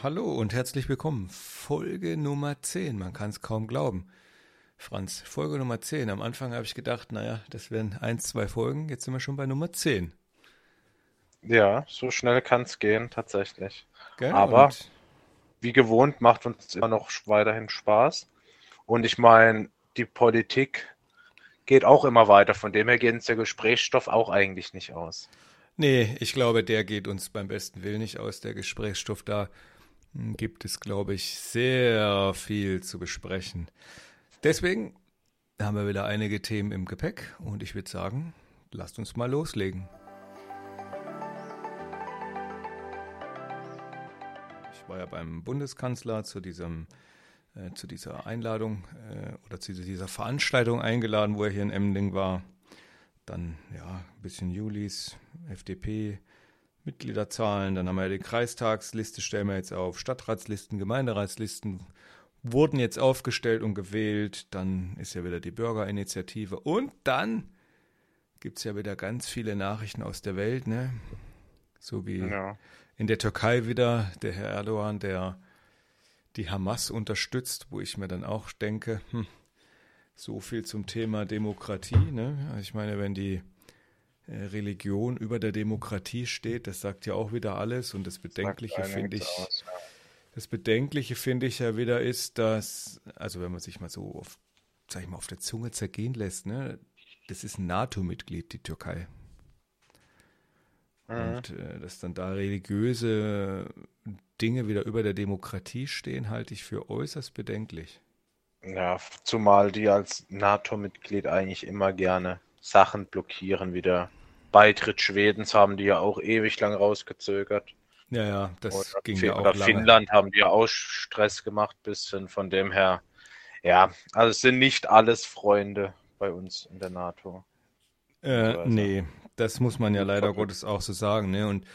Hallo und herzlich willkommen. Folge Nummer 10. Man kann es kaum glauben. Franz, Folge Nummer 10. Am Anfang habe ich gedacht, naja, das wären ein, zwei Folgen. Jetzt sind wir schon bei Nummer 10. Ja, so schnell kann es gehen, tatsächlich. Gell? Aber wie gewohnt macht uns immer noch weiterhin Spaß. Und ich meine, die Politik geht auch immer weiter. Von dem her geht uns der Gesprächsstoff auch eigentlich nicht aus. nee, ich glaube, der geht uns beim besten Willen nicht aus. Der Gesprächsstoff da gibt es, glaube ich, sehr viel zu besprechen. Deswegen haben wir wieder einige Themen im Gepäck und ich würde sagen, lasst uns mal loslegen. Ich war ja beim Bundeskanzler zu diesem äh, zu dieser Einladung äh, oder zu dieser Veranstaltung eingeladen, wo er hier in Emding war. Dann ja, ein bisschen Julis, FDP, Mitgliederzahlen, dann haben wir ja die Kreistagsliste, stellen wir jetzt auf, Stadtratslisten, Gemeinderatslisten wurden jetzt aufgestellt und gewählt, dann ist ja wieder die Bürgerinitiative und dann gibt es ja wieder ganz viele Nachrichten aus der Welt, ne? So wie Ja. in der Türkei wieder der Herr Erdogan, der die Hamas unterstützt, wo ich mir dann auch denke, hm, so viel zum Thema Demokratie. Ne? Also ich meine, wenn die Religion über der Demokratie steht, das sagt ja auch wieder alles. Und das Bedenkliche finde ich, aus, ja. das Bedenkliche finde ich ja wieder ist, dass, also wenn man sich mal so auf, sag ich mal, auf der Zunge zergehen lässt, ne, das ist ein NATO-Mitglied, die Türkei. Mhm. Und äh, dass dann da religiöse Dinge wieder über der Demokratie stehen, halte ich für äußerst bedenklich. Ja, zumal die als NATO-Mitglied eigentlich immer gerne Sachen blockieren, wie der Beitritt Schwedens haben die ja auch ewig lang rausgezögert. Ja, ja, das Oder, ging ja auch oder lange. Finnland haben die ja auch Stress gemacht, bisschen von dem her. Ja, also es sind nicht alles Freunde bei uns in der NATO. Äh, nee, das muss man ja leider. Gottes auch so sagen. Ne? Und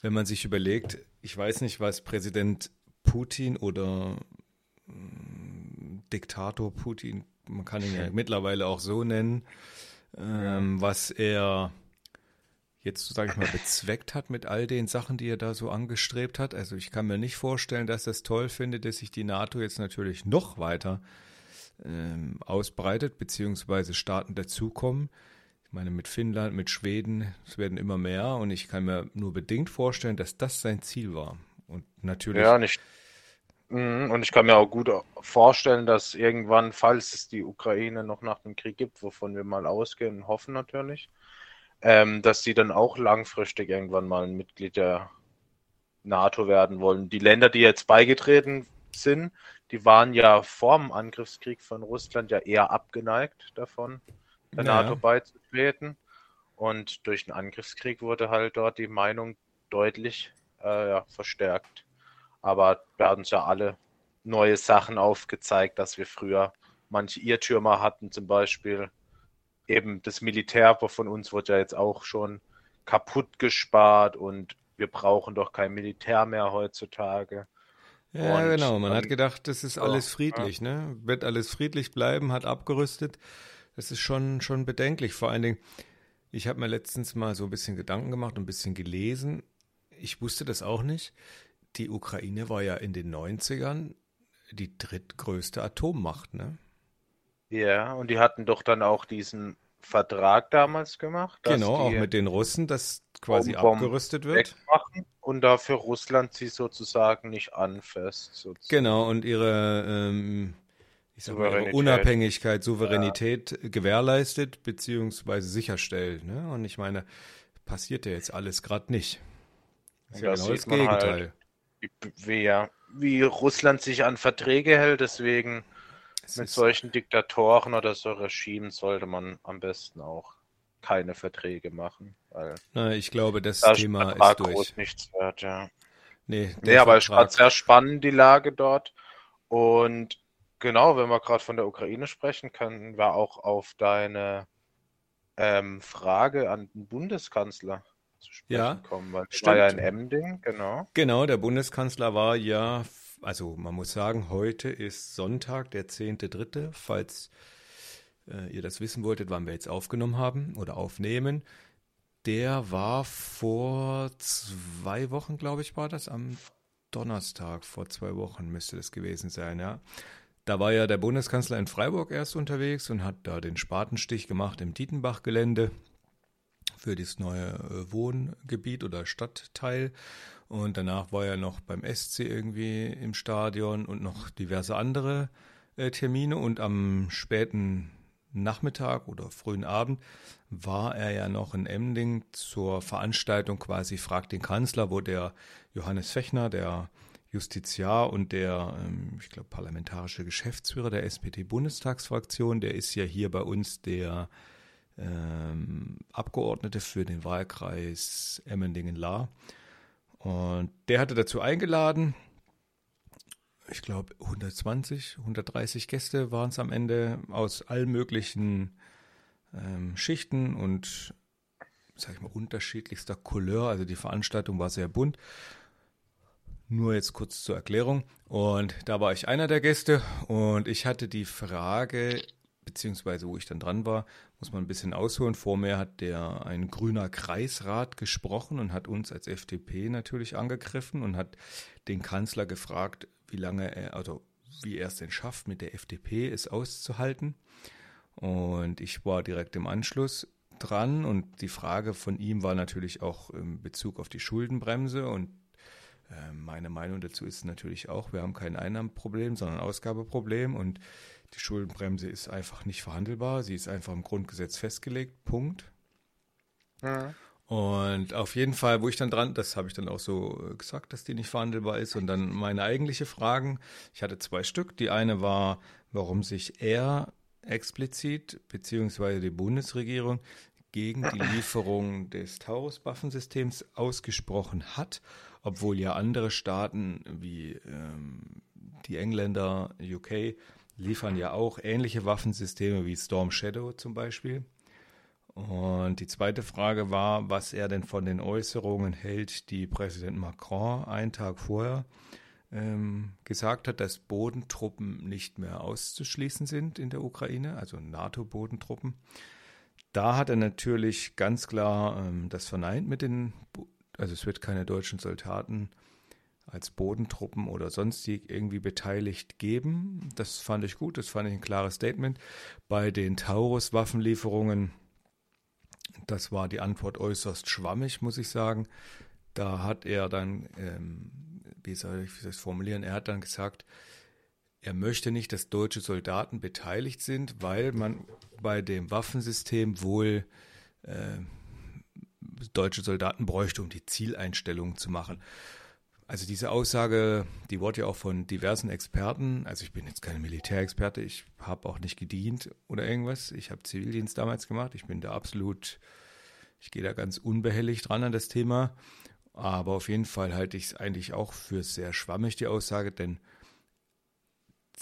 wenn man sich überlegt, ich weiß nicht, was Präsident Putin oder mm, Diktator Putin, man kann ihn ja mittlerweile auch so nennen, ähm, was er jetzt, sage ich mal, bezweckt hat mit all den Sachen, die er da so angestrebt hat. Also ich kann mir nicht vorstellen, dass es toll findet, dass sich die NATO jetzt natürlich noch weiter ähm, ausbreitet, beziehungsweise Staaten dazukommen. Ich meine, mit Finnland, mit Schweden, es werden immer mehr und ich kann mir nur bedingt vorstellen, dass das sein Ziel war. Und natürlich, Ja, nicht. Mhm, Und ich kann mir auch gut vorstellen, dass irgendwann, falls es die Ukraine noch nach dem Krieg gibt, wovon wir mal ausgehen und hoffen natürlich, ähm, dass die dann auch langfristig irgendwann mal ein Mitglied der NATO werden wollen. Die Länder, die jetzt beigetreten sind, die waren ja vor dem Angriffskrieg von Russland ja eher abgeneigt davon, der Ja, NATO beizutreten. Und durch den Angriffskrieg wurde halt dort die Meinung deutlich äh, ja, verstärkt. Aber wir hatten uns ja alle neue Sachen aufgezeigt, dass wir früher manche Irrtümer hatten, zum Beispiel eben das Militär von uns wurde ja jetzt auch schon kaputt gespart und wir brauchen doch kein Militär mehr heutzutage. Ja, Und genau. Man hat dann- gedacht, das ist alles friedlich, ne? Wird alles friedlich bleiben, hat abgerüstet. Das ist schon, schon bedenklich. Vor allen Dingen, ich habe mir letztens mal so ein bisschen Gedanken gemacht und ein bisschen gelesen. Ich wusste das auch nicht. Die Ukraine war ja in den 90ern die drittgrößte Atommacht, ne? Ja, und die hatten doch dann auch diesen Vertrag damals gemacht, dass Genau, auch mit den Russen, dass quasi Atombomben abgerüstet wird. und dafür Russland sie sozusagen nicht anfasst. Sozusagen. Genau, und ihre, ähm, mal, ihre. Unabhängigkeit, Souveränität gewährleistet beziehungsweise sicherstellt. Ne? Und ich meine, passiert ja jetzt alles gerade nicht. Das ist ja genau das halt, Gegenteil. Wie, wie, ja, wie Russland sich an Verträge hält, deswegen Es mit solchen Diktatoren oder so Regimen sollte man am besten auch keine Verträge machen, weil Na, ich glaube, das da Thema Vertrag ist durch. groß nichts wert, ja. Nee, Nee, aber es gerade sehr spannend, die Lage dort. Und genau, wenn wir gerade von der Ukraine sprechen, können wir auch auf deine ähm, Frage an den Bundeskanzler zu sprechen Ja, kommen, weil das war ja in. Emding, genau. Genau, der Bundeskanzler war ja, also man muss sagen, heute ist Sonntag, der 10.3., falls äh, ihr das wissen wolltet, wann wir jetzt aufgenommen haben oder aufnehmen. Der war vor zwei Wochen, glaube ich, war das, am Donnerstag vor zwei Wochen müsste das gewesen sein, ja. Da war ja der Bundeskanzler in Freiburg erst unterwegs und hat da den Spatenstich gemacht im Dietenbach-Gelände für das neue äh, Wohngebiet oder Stadtteil. Und danach war er noch beim SC irgendwie im Stadion und noch diverse andere äh, Termine. Und am späten Nachmittag oder frühen Abend war er ja noch in Emding zur Veranstaltung quasi Fragt den Kanzler, wo der Johannes Fechner, der Justiziar und der, ähm, ich glaube, parlamentarische Geschäftsführer der SPD-Bundestagsfraktion, der ist ja hier bei uns der ähm, Abgeordnete für den Wahlkreis Emmendingen-Lahr. Und der hatte dazu eingeladen. Ich glaube, 120, 130 Gäste waren es am Ende aus allen möglichen ähm, Schichten und, sag ich mal, unterschiedlichster Couleur. Also die Veranstaltung war sehr bunt. Nur jetzt kurz zur Erklärung. Und da war ich einer der Gäste und ich hatte die Frage, beziehungsweise wo ich dann dran war, muss man ein bisschen ausholen. Vor mir hat der ein grüner Kreisrat gesprochen und hat uns als FDP natürlich angegriffen und hat den Kanzler gefragt, wie lange er, also wie er es denn schafft, mit der FDP es auszuhalten. Und ich war direkt im Anschluss dran und die Frage von ihm war natürlich auch in Bezug auf die Schuldenbremse und ähm, meine Meinung dazu ist natürlich auch, wir haben kein Einnahmenproblem, sondern ein Ausgabeproblem und die Schuldenbremse ist einfach nicht verhandelbar. Sie ist einfach im Grundgesetz festgelegt. Punkt. Ja. Und auf jeden Fall, wo ich dann dran, das habe ich dann auch so gesagt, dass die nicht verhandelbar ist. Und dann meine eigentliche Fragen. Ich hatte zwei Stück. Die eine war, warum sich er explizit, beziehungsweise die Bundesregierung, gegen die Lieferung des Taurus-Waffensystems ausgesprochen hat obwohl ja andere Staaten wie ähm, die Engländer, UK, liefern ja auch ähnliche Waffensysteme wie Storm Shadow zum Beispiel. Und die zweite Frage war, was er denn von den Äußerungen hält, die Präsident Macron einen Tag vorher ähm, gesagt hat, dass Bodentruppen nicht mehr auszuschließen sind in der Ukraine, also NATO-Bodentruppen. Da hat er natürlich ganz klar ähm, das verneint mit den also es wird keine deutschen Soldaten als Bodentruppen oder sonstig irgendwie beteiligt geben. Das fand ich gut, das fand ich ein klares Statement. Bei den Taurus-Waffenlieferungen, das war die Antwort äußerst schwammig, muss ich sagen. Da hat er dann, ähm, wie soll ich das formulieren, er hat dann gesagt, er möchte nicht, dass deutsche Soldaten beteiligt sind, weil man bei dem Waffensystem wohl äh, deutsche Soldaten bräuchte, um die Zieleinstellungen zu machen. Also diese Aussage, die wurde ja auch von diversen Experten, also ich bin jetzt kein Militärexperte, ich habe auch nicht gedient oder irgendwas, ich habe Zivildienst damals gemacht, ich bin da absolut, ich gehe da ganz unbehelligt dran an das Thema, aber auf jeden Fall halte ich es eigentlich auch für sehr schwammig, die Aussage, denn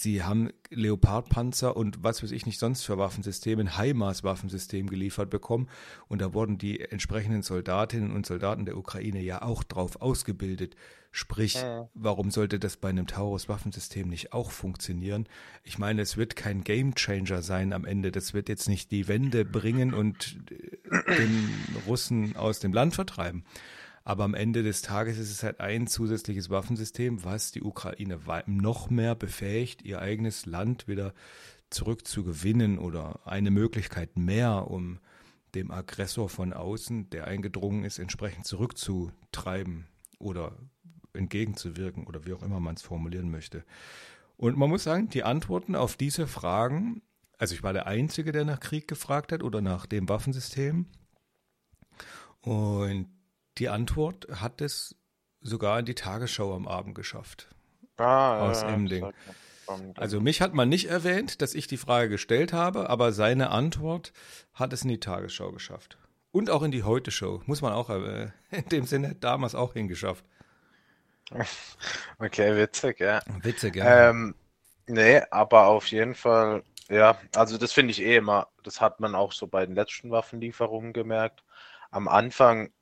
Sie haben Leopardpanzer und was weiß ich nicht sonst für Waffensysteme, ein HIMARS-Waffensystem geliefert bekommen. Und da wurden die entsprechenden Soldatinnen und Soldaten der Ukraine ja auch drauf ausgebildet. Sprich, ja. warum sollte das bei einem Taurus-Waffensystem nicht auch funktionieren? Ich meine, es wird kein Gamechanger sein am Ende. Das wird jetzt nicht die Wende bringen und äh, den Russen aus dem Land vertreiben. Aber am Ende des Tages ist es halt ein zusätzliches Waffensystem, was die Ukraine noch mehr befähigt, ihr eigenes Land wieder zurückzugewinnen oder eine Möglichkeit mehr, um dem Aggressor von außen, der eingedrungen ist, entsprechend zurückzutreiben oder entgegenzuwirken oder wie auch immer man es formulieren möchte. Und man muss sagen, die Antworten auf diese Fragen, also ich war der Einzige, der nach Krieg gefragt hat oder nach dem Waffensystem. Und die Antwort hat es sogar in die Tagesschau am Abend geschafft. Ah, aus ja, Emding. Also mich hat man nicht erwähnt, dass ich die Frage gestellt habe, aber seine Antwort hat es in die Tagesschau geschafft. Und auch in die Heute-Show. Muss man auch äh, in dem Sinne damals auch hingeschafft. Okay, witzig, ja. Witzig, ja. Ähm, nee, aber auf jeden Fall, ja, also das finde ich eh immer, das hat man auch so bei den letzten Waffenlieferungen gemerkt. Am Anfang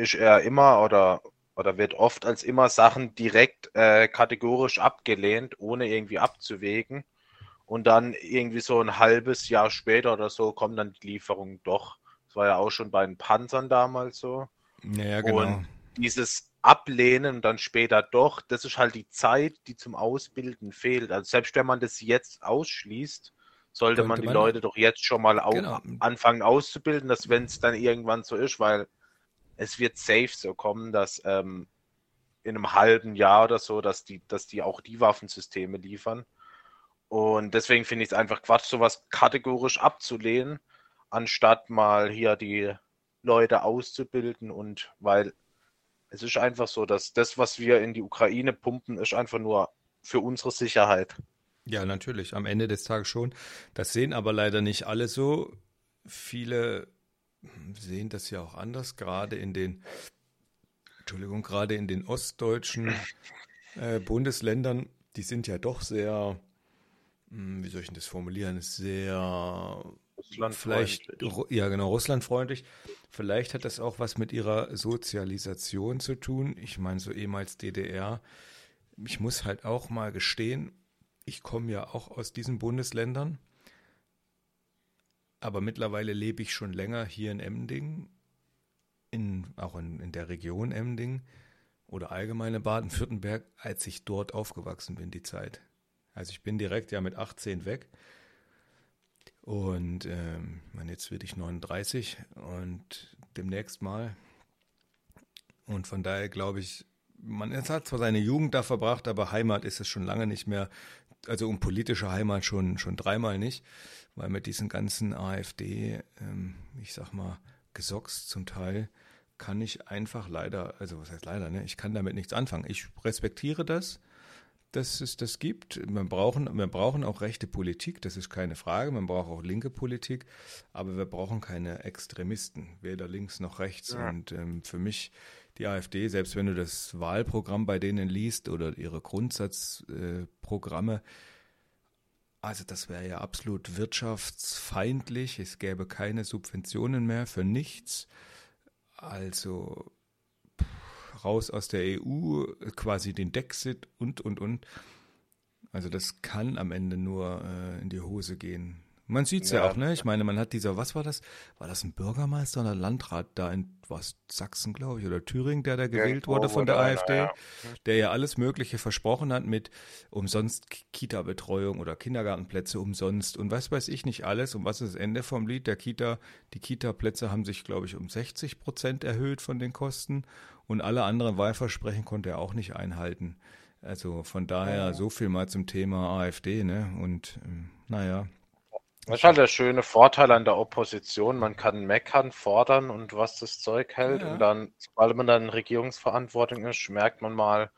ist er immer oder, oder wird oft als immer Sachen direkt äh, kategorisch abgelehnt, ohne irgendwie abzuwägen. Und dann irgendwie so ein halbes Jahr später oder so kommen dann die Lieferungen doch. Das war ja auch schon bei den Panzern damals so. Ja, genau. Und dieses ablehnen und dann später doch, das ist halt die Zeit, die zum Ausbilden fehlt. Also selbst wenn man das jetzt ausschließt, sollte man die man Leute doch jetzt schon mal genau. anfangen auszubilden, dass wenn es dann irgendwann so ist, weil es wird safe so kommen, dass ähm, in einem halben Jahr oder so, dass die, dass die auch die Waffensysteme liefern. Und deswegen finde ich es einfach Quatsch, sowas kategorisch abzulehnen, anstatt mal hier die Leute auszubilden und weil es ist einfach so, dass das, was wir in die Ukraine pumpen, ist einfach nur für unsere Sicherheit. Ja, natürlich, am Ende des Tages schon. Das sehen aber leider nicht alle so. Viele sehen das ja auch anders, gerade in den, Entschuldigung, gerade in den ostdeutschen äh, Bundesländern, die sind ja doch sehr, hm, wie soll ich denn das formulieren, sehr vielleicht, ja genau, russlandfreundlich. Vielleicht hat das auch was mit ihrer Sozialisation zu tun. Ich meine, so ehemals DDR. Ich muss halt auch mal gestehen, ich komme ja auch aus diesen Bundesländern, aber mittlerweile lebe ich schon länger hier in Emding, in, auch in, in der Region Emding oder allgemeine Baden-Württemberg, als ich dort aufgewachsen bin, die Zeit. Also ich bin direkt ja mit 18 weg und ähm, jetzt werde ich 39 und demnächst mal. Und von daher glaube ich, man hat zwar seine Jugend da verbracht, aber Heimat ist es schon lange nicht mehr also um politische Heimat schon, schon dreimal nicht, weil mit diesen ganzen AfD, ähm, ich sag mal, Gesocks zum Teil, kann ich einfach leider, also was heißt leider, ne? Ich kann damit nichts anfangen. Ich respektiere das, dass es das gibt. Wir brauchen, wir brauchen auch rechte Politik, das ist keine Frage. Man braucht auch linke Politik, aber wir brauchen keine Extremisten, weder links noch rechts. Ja. Und ähm, für mich die AfD, selbst wenn du das Wahlprogramm bei denen liest oder ihre Grundsatzprogramme, also das wäre ja absolut wirtschaftsfeindlich. Es gäbe keine Subventionen mehr für nichts. Also raus aus der EU, quasi den Dexit und, und, und. Also das kann am Ende nur äh, in die Hose gehen. Man sieht es ja. ja. auch, ne? Ich meine, man hat dieser, was war das? War das ein Bürgermeister oder ein Landrat da in was, Sachsen, glaube ich, oder Thüringen, der da gewählt wurde von der AfD, einer, ja. der ja alles Mögliche versprochen hat mit umsonst Kita-Betreuung oder Kindergartenplätze umsonst und was weiß ich nicht alles. Und was ist das Ende vom Lied? Der Kita, die Kita-Plätze haben sich, glaube ich, um 60 Prozent erhöht von den Kosten und alle anderen Wahlversprechen konnte er auch nicht einhalten. Also von daher ja. so viel mal zum Thema AfD, ne? Und ähm, naja. Das ist halt der schöne Vorteil an der Opposition. Man kann meckern, fordern und was das Zeug hält. Ja. Und dann, sobald man dann in Regierungsverantwortung ist, merkt man mal,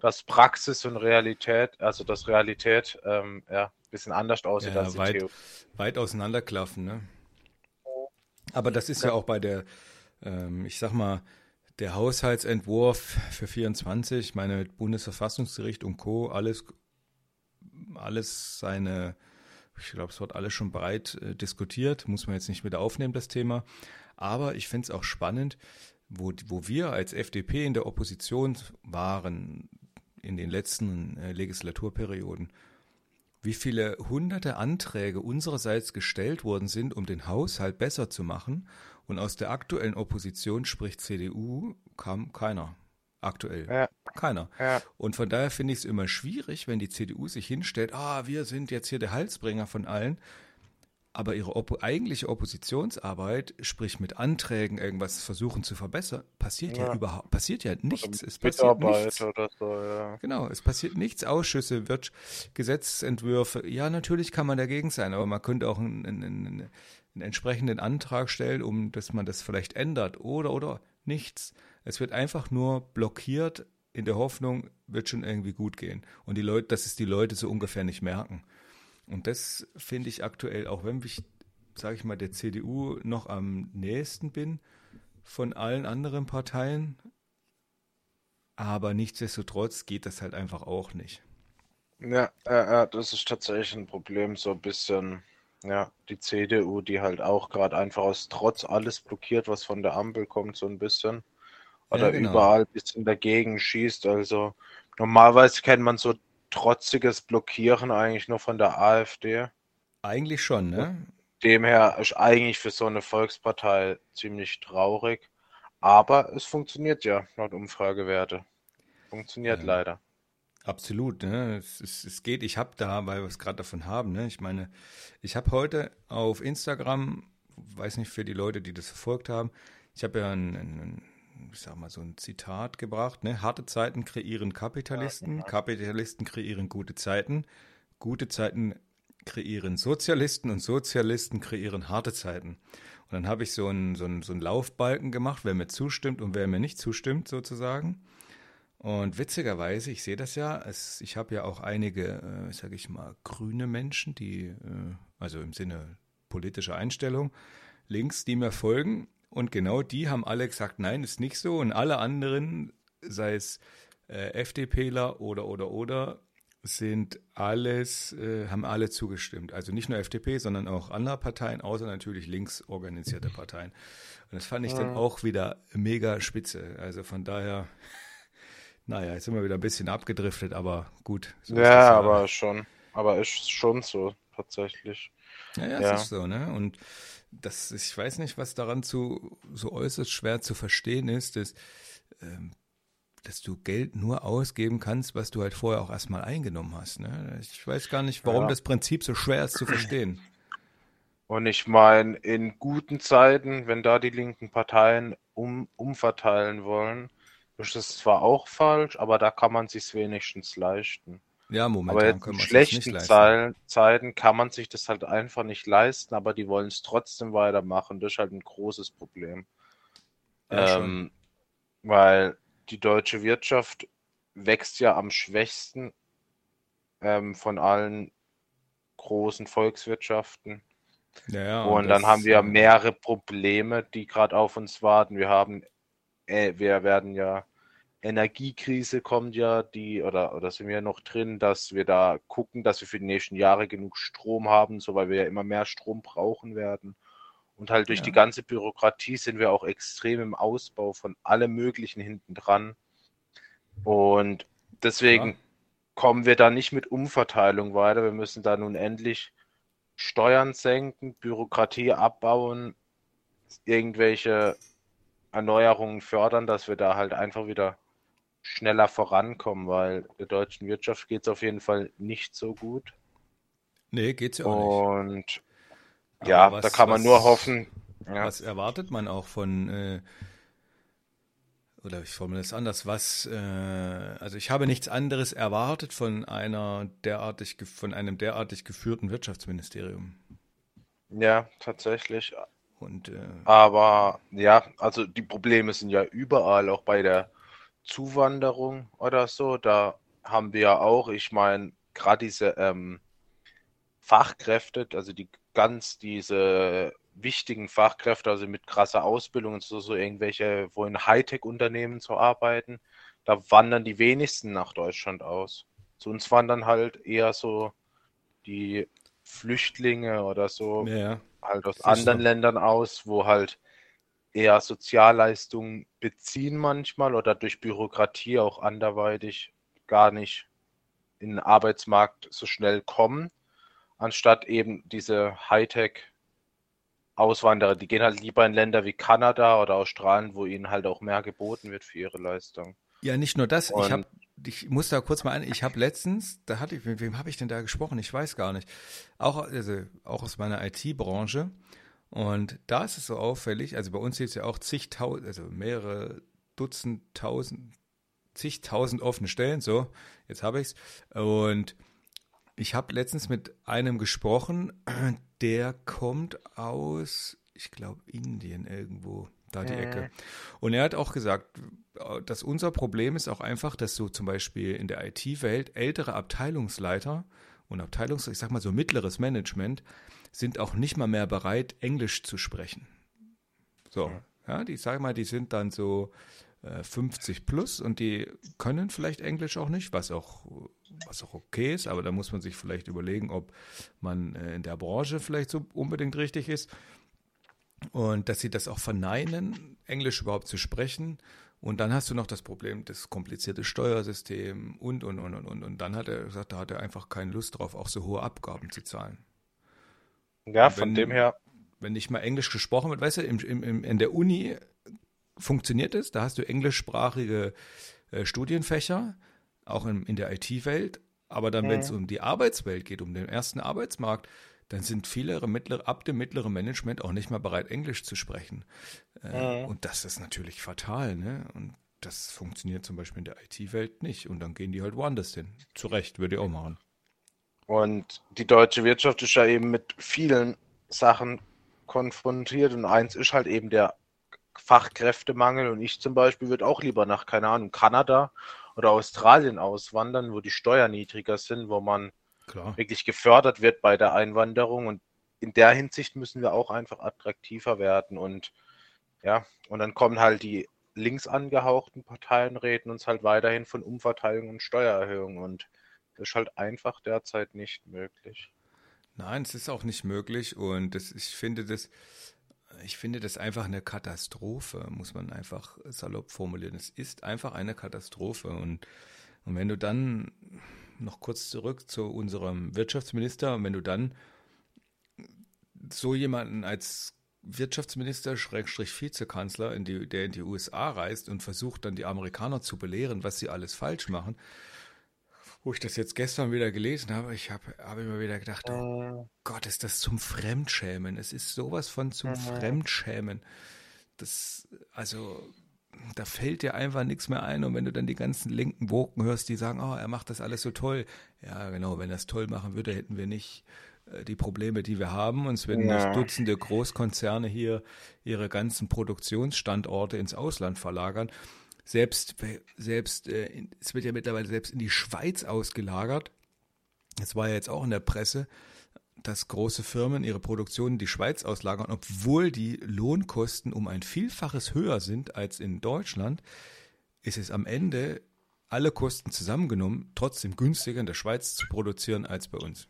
dass Praxis und Realität, also dass Realität ähm, ja, ein bisschen anders aussieht ja, als die weit, Theorie. Weit auseinanderklaffen, ne? Aber das ist ja, ja auch bei der, ähm, ich sag mal, der Haushaltsentwurf für 24, ich meine, Bundesverfassungsgericht und Co., alles, alles seine ich glaube, es wird alles schon breit äh, diskutiert, muss man jetzt nicht wieder aufnehmen, das Thema. Aber ich finde es auch spannend, wo, wo wir als FDP in der Opposition waren in den letzten äh, Legislaturperioden, wie viele hunderte Anträge unsererseits gestellt worden sind, um den Haushalt besser zu machen. Und aus der aktuellen Opposition, sprich CDU, kam keiner. Aktuell. Ja. Keiner. Ja. Und von daher finde ich es immer schwierig, wenn die CDU sich hinstellt, ah, wir sind jetzt hier der Halsbringer von allen. Aber ihre Op eigentliche Oppositionsarbeit, sprich mit Anträgen irgendwas versuchen zu verbessern, passiert ja, ja überhaupt passiert ja nichts. Es passiert nichts. Oder so, ja. Genau, es passiert nichts. Ausschüsse, wird Gesetzentwürfe. Ja, natürlich kann man dagegen sein, aber man könnte auch einen, einen, einen entsprechenden Antrag stellen, um dass man das vielleicht ändert. Oder oder nichts. Es wird einfach nur blockiert in der Hoffnung, wird schon irgendwie gut gehen. Und die Leute, dass es die Leute so ungefähr nicht merken. Und das finde ich aktuell, auch wenn ich, sage ich mal, der CDU noch am nächsten bin von allen anderen Parteien, aber nichtsdestotrotz geht das halt einfach auch nicht. Ja, äh, das ist tatsächlich ein Problem, so ein bisschen, ja, die CDU, die halt auch gerade einfach aus Trotz alles blockiert, was von der Ampel kommt, so ein bisschen oder ja, genau. überall ein bisschen dagegen schießt. Also normalerweise kennt man so trotziges Blockieren eigentlich nur von der AfD. Eigentlich schon, ne? Demher ist eigentlich für so eine Volkspartei ziemlich traurig. Aber es funktioniert ja laut Umfragewerte. Funktioniert Ja. leider. Absolut, ne? Es, es, es geht, ich habe da, weil wir es gerade davon haben, ne? Ich meine, ich habe heute auf Instagram, weiß nicht für die Leute, die das verfolgt haben, ich habe ja ein, ein, ein, ich sag mal so ein Zitat gebracht, ne? Harte Zeiten kreieren Kapitalisten, Kapitalisten kreieren gute Zeiten, gute Zeiten kreieren Sozialisten und Sozialisten kreieren harte Zeiten. Und dann habe ich so einen so einen- so einen Laufbalken gemacht, wer mir zustimmt und wer mir nicht zustimmt, sozusagen. Und witzigerweise, ich sehe das ja, es, ich habe ja auch einige, äh, sage ich mal, grüne Menschen, die, äh, also im Sinne politischer Einstellung, links, die mir folgen. Und genau die haben alle gesagt, nein, ist nicht so. Und alle anderen, sei es äh, FDPler oder, oder, oder, sind alles, äh, haben alle zugestimmt. Also nicht nur FDP, sondern auch andere Parteien, außer natürlich links organisierte Parteien. Und das fand ich dann auch wieder mega spitze. Also von daher, naja, jetzt sind wir wieder ein bisschen abgedriftet, aber gut. so Ja, aber schon. Aber ist schon so, tatsächlich. Ja, ja, Ja. es ist so, ne? Und das, ich weiß nicht, was daran zu, so äußerst schwer zu verstehen ist, dass, ähm, dass du Geld nur ausgeben kannst, was du halt vorher auch erstmal eingenommen hast. Ne? Ich weiß gar nicht, warum Ja. das Prinzip so schwer ist zu verstehen. Und ich meine, in guten Zeiten, wenn da die linken Parteien um, umverteilen wollen, ist das zwar auch falsch, aber da kann man sich wenigstens leisten. Ja, Aber momentan jetzt können in schlechten leisten. Zeiten, kann man sich das halt einfach nicht leisten, aber die wollen es trotzdem weitermachen. Das ist halt ein großes Problem. Ja. Ähm, weil die deutsche Wirtschaft wächst ja am schwächsten ähm, von allen großen Volkswirtschaften. Ja, ja, Und dann das, haben wir äh, mehrere Probleme, die gerade auf uns warten. Wir haben, äh, wir werden ja, Energiekrise kommt ja, die, oder, oder sind wir noch drin, dass wir da gucken, dass wir für die nächsten Jahre genug Strom haben, so weil wir ja immer mehr Strom brauchen werden. Und halt durch Ja. die ganze Bürokratie sind wir auch extrem im Ausbau von allem Möglichen hinten dran. Und deswegen Ja. kommen wir da nicht mit Umverteilung weiter. Wir müssen da nun endlich Steuern senken, Bürokratie abbauen, irgendwelche Erneuerungen fördern, dass wir da halt einfach wieder schneller vorankommen, weil der deutschen Wirtschaft geht es auf jeden Fall nicht so gut. Nee, geht's ja auch nicht. Und ja, Aber da was- kann man was- nur hoffen. Ja. Was erwartet man auch von, äh, oder ich formuliere es anders, was, äh, also ich habe nichts anderes erwartet von einer derartig, von einem derartig geführten Wirtschaftsministerium. ja, tatsächlich. Und äh, Aber ja, also die Probleme sind ja überall, auch bei der Zuwanderung oder so. Da haben wir ja auch, ich meine, gerade diese ähm, Fachkräfte, also die ganz diese wichtigen Fachkräfte, also mit krasser Ausbildung und so, so irgendwelche, wo in Hightech-Unternehmen zu arbeiten, da wandern die wenigsten nach Deutschland aus. Zu uns wandern halt eher so die Flüchtlinge oder so ja, ja. halt aus anderen. Ländern aus, wo halt eher Sozialleistungen beziehen manchmal oder durch Bürokratie auch anderweitig gar nicht in den Arbeitsmarkt so schnell kommen, anstatt eben diese Hightech-Auswanderer, die gehen halt lieber in Länder wie Kanada oder Australien, wo ihnen halt auch mehr geboten wird für ihre Leistung. Ja, nicht nur das. Ich Und- habe, ich muss da kurz mal ein. Ich habe letztens, da hatte ich, mit wem habe ich denn da gesprochen? Ich weiß gar nicht. Auch, also auch aus meiner IT-Branche. Und da ist es so auffällig. Also bei uns jetzt ja auch zigtausend, also mehrere Dutzend, tausend, zigtausend offene Stellen. So, jetzt habe ich's. Und ich habe letztens mit einem gesprochen, der kommt aus, ich glaube, Indien irgendwo, da die Mhm. Ecke. Und er hat auch gesagt, dass unser Problem ist auch einfach, dass so zum Beispiel in der IT-Welt ältere Abteilungsleiter und Abteilungs, ich sag mal so mittleres Management, sind auch nicht mal mehr bereit, Englisch zu sprechen. So, ja, die sag mal, die sind dann so äh, 50 plus und die können vielleicht Englisch auch nicht, was auch, was auch okay ist, aber da muss man sich vielleicht überlegen, ob man äh, in der Branche vielleicht so unbedingt richtig ist. Und dass sie das auch verneinen, Englisch überhaupt zu sprechen. Und dann hast du noch das Problem, das komplizierte Steuersystem und, und, und, und, und. Und dann hat er gesagt, da hat er einfach keine Lust drauf, auch so hohe Abgaben zu zahlen. Ja, Wenn- von dem her, Wenn nicht mal Englisch gesprochen wird, weißt du, im, im, im, in der Uni funktioniert es. Da hast du englischsprachige äh, Studienfächer, auch in, in der IT-Welt. Aber dann, mhm. wenn es um die Arbeitswelt geht, um den ersten Arbeitsmarkt, dann sind viele mittlere, ab dem mittleren Management auch nicht mehr bereit, Englisch zu sprechen. Äh, mhm. Und das ist natürlich fatal. Ne? Und das funktioniert zum Beispiel in der IT-Welt nicht. Und dann gehen die halt woanders hin. Zu Recht, würde ich auch machen. Und die deutsche Wirtschaft ist ja eben mit vielen Sachen konfrontiert. Und eins ist halt eben der Fachkräftemangel. Und ich zum Beispiel würde auch lieber nach, keine Ahnung, Kanada oder Australien auswandern, wo die Steuern niedriger sind, wo man Klar. wirklich gefördert wird bei der Einwanderung. Und in der Hinsicht müssen wir auch einfach attraktiver werden. Und ja, und dann kommen halt die links angehauchten Parteien, reden uns halt weiterhin von Umverteilung und Steuererhöhung. Und das ist halt einfach derzeit nicht möglich. Nein, es ist auch nicht möglich. Und das, ich finde das. Ich finde das einfach eine Katastrophe, muss man einfach salopp formulieren. Es ist einfach eine Katastrophe. Und, und wenn du dann noch kurz zurück zu unserem Wirtschaftsminister. Wenn du dann so jemanden als Wirtschaftsminister, Schrägstrich Vizekanzler, in die, der in die USA reist und versucht dann die Amerikaner zu belehren, was sie alles falsch machen, wo ich das jetzt gestern wieder gelesen habe, ich habe hab immer wieder gedacht, oh Gott, ist das zum Fremdschämen. Es ist sowas von zum mhm. Fremdschämen. Das, also da fällt dir einfach nichts mehr ein. Und wenn du dann die ganzen linken Woken hörst, die sagen, oh, er macht das alles so toll. Ja, genau, wenn er es toll machen würde, hätten wir nicht äh, die Probleme, die wir haben. Uns würden ja. nicht Dutzende Großkonzerne hier ihre ganzen Produktionsstandorte ins Ausland verlagern. Selbst, selbst äh, es wird ja mittlerweile selbst in die Schweiz ausgelagert. Das war ja jetzt auch in der Presse dass große Firmen ihre Produktion in die Schweiz auslagern, obwohl die Lohnkosten um ein Vielfaches höher sind als in Deutschland, ist es am Ende alle Kosten zusammengenommen trotzdem günstiger in der Schweiz zu produzieren als bei uns.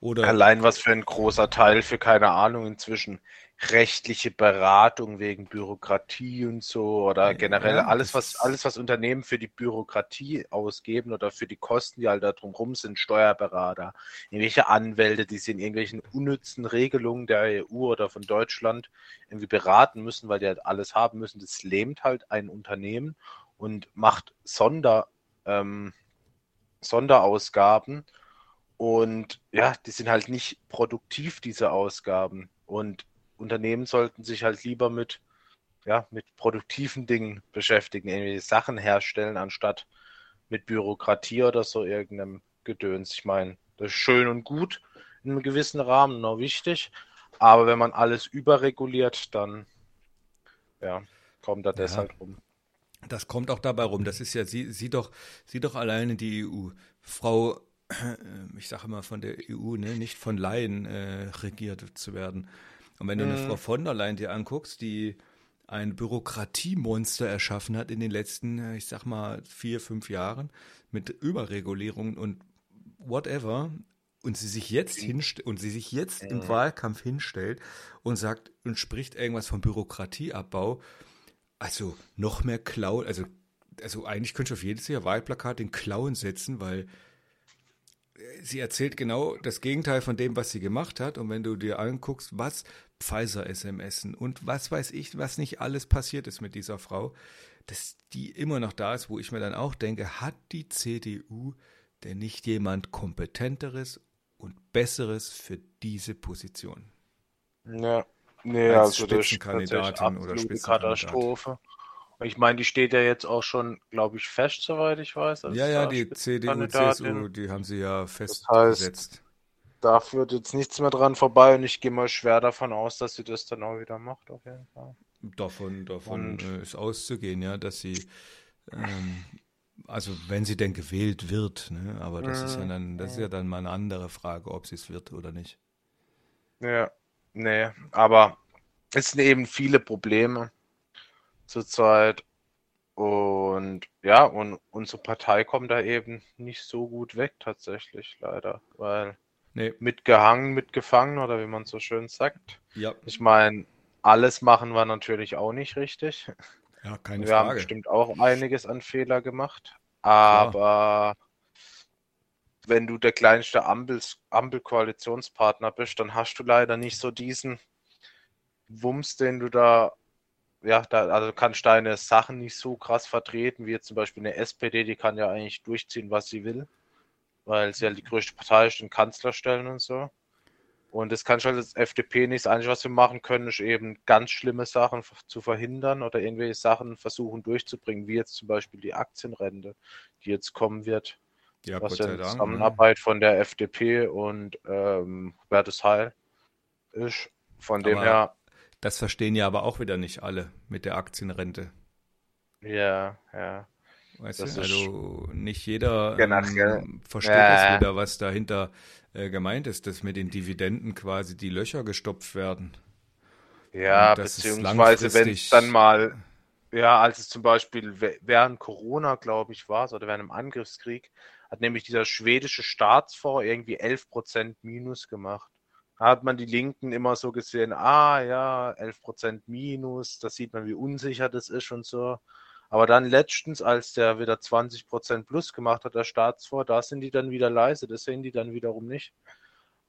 Oder Allein was für ein großer Teil für keine Ahnung inzwischen rechtliche Beratung wegen Bürokratie und so oder generell ja, alles, was alles, was Unternehmen für die Bürokratie ausgeben oder für die Kosten, die halt da drumherum sind, Steuerberater, irgendwelche Anwälte, die sie in irgendwelchen unnützen Regelungen der EU oder von Deutschland irgendwie beraten müssen, weil die halt alles haben müssen. Das lähmt halt ein Unternehmen und macht Sonder, ähm, Sonderausgaben. Und ja, die sind halt nicht produktiv, diese Ausgaben. Und Unternehmen sollten sich halt lieber mit, ja, mit produktiven Dingen beschäftigen, irgendwie Sachen herstellen, anstatt mit Bürokratie oder so irgendeinem Gedöns. Ich meine, das ist schön und gut in einem gewissen Rahmen, noch wichtig. Aber wenn man alles überreguliert, dann ja, kommt da ja. deshalb rum. Das kommt auch dabei rum. Das ist ja, sieh, sieh doch, sieh doch alleine die EU. Frau, ich sage immer von der EU, ne, nicht von Laien äh, regiert zu werden. Und wenn du eine mhm. Frau von der Leyen dir anguckst, die ein Bürokratiemonster erschaffen hat in den letzten, äh, ich sag mal, vier, fünf Jahren mit Überregulierungen und whatever, und sie sich jetzt hinstellt und sie sich jetzt im mhm. Wahlkampf hinstellt und sagt und spricht irgendwas von Bürokratieabbau, also noch mehr Klauen, also, also eigentlich könnte ich auf jedes Jahr Wahlplakat den Klauen setzen, weil sie erzählt genau das Gegenteil von dem, was sie gemacht hat. Und wenn du dir anguckst, was Pfizer-SMS und was weiß ich, was nicht alles passiert ist mit dieser Frau, dass die immer noch da ist, wo ich mir dann auch denke, hat die CDU denn nicht jemand kompetenteres und besseres für diese Position? Ja, nee, Als also Spitzenkandidatin das ist oder Spitzenkandidat. Katastrophe. Ich meine, die steht ja jetzt auch schon, glaube ich, fest, soweit ich weiß. Ja, ja, die CDU, CSU, die haben sie ja festgesetzt. Das heißt, da führt jetzt nichts mehr dran vorbei und ich gehe mal schwer davon aus, dass sie das dann auch wieder macht, auf jeden Fall. Davon, davon äh, ist auszugehen, ja, dass sie, ähm, also wenn sie denn gewählt wird, ne, aber das mhm. ist ja mhm. dann, das ist ja dann mal eine andere Frage, ob sie es wird oder nicht. Ja, nee, aber es sind eben viele Probleme zurzeit. Und ja, und unsere Partei kommt da eben nicht so gut weg, tatsächlich, leider. Weil nee. mitgehangen, mitgefangen oder wie man so schön sagt. Ja. Ich meine, alles machen wir natürlich auch nicht richtig. Ja, keine wir Frage. haben bestimmt auch einiges an Fehler gemacht. Aber ja. wenn du der kleinste Ampel-Koalitionspartner bist, dann hast du leider nicht so diesen Wumms, den du da ja, da, also kannst deine Sachen nicht so krass vertreten, wie jetzt zum Beispiel eine SPD, die kann ja eigentlich durchziehen, was sie will, weil sie ja die größte Partei ist, den Kanzler stellen und so. Und das kann schon als FDP nicht. Das Einzige, was wir machen können, ist eben ganz schlimme Sachen zu verhindern oder irgendwelche Sachen versuchen durchzubringen, wie jetzt zum Beispiel die Aktienrente, die jetzt kommen wird. Ja, was ja eine ne? Zusammenarbeit von der FDP und ähm, Hubertus Heil ist. Von dem her. Das verstehen ja aber auch wieder nicht alle mit der Aktienrente. Ja, ja. Weißt das du, also nicht jeder ähm, versteht ja. das wieder, was dahinter äh, gemeint ist, dass mit den Dividenden quasi die Löcher gestopft werden. Ja, beziehungsweise wenn es dann mal, ja, als es zum Beispiel während Corona, glaube ich, war, oder während einem Angriffskrieg, hat nämlich dieser schwedische Staatsfonds irgendwie 11% Minus gemacht. Hat man die Linken immer so gesehen, ah ja, 11% Minus, da sieht man, wie unsicher das ist und so. Aber dann letztens, als der wieder 20% plus gemacht hat, der Staatsfonds, da sind die dann wieder leise, das sehen die dann wiederum nicht.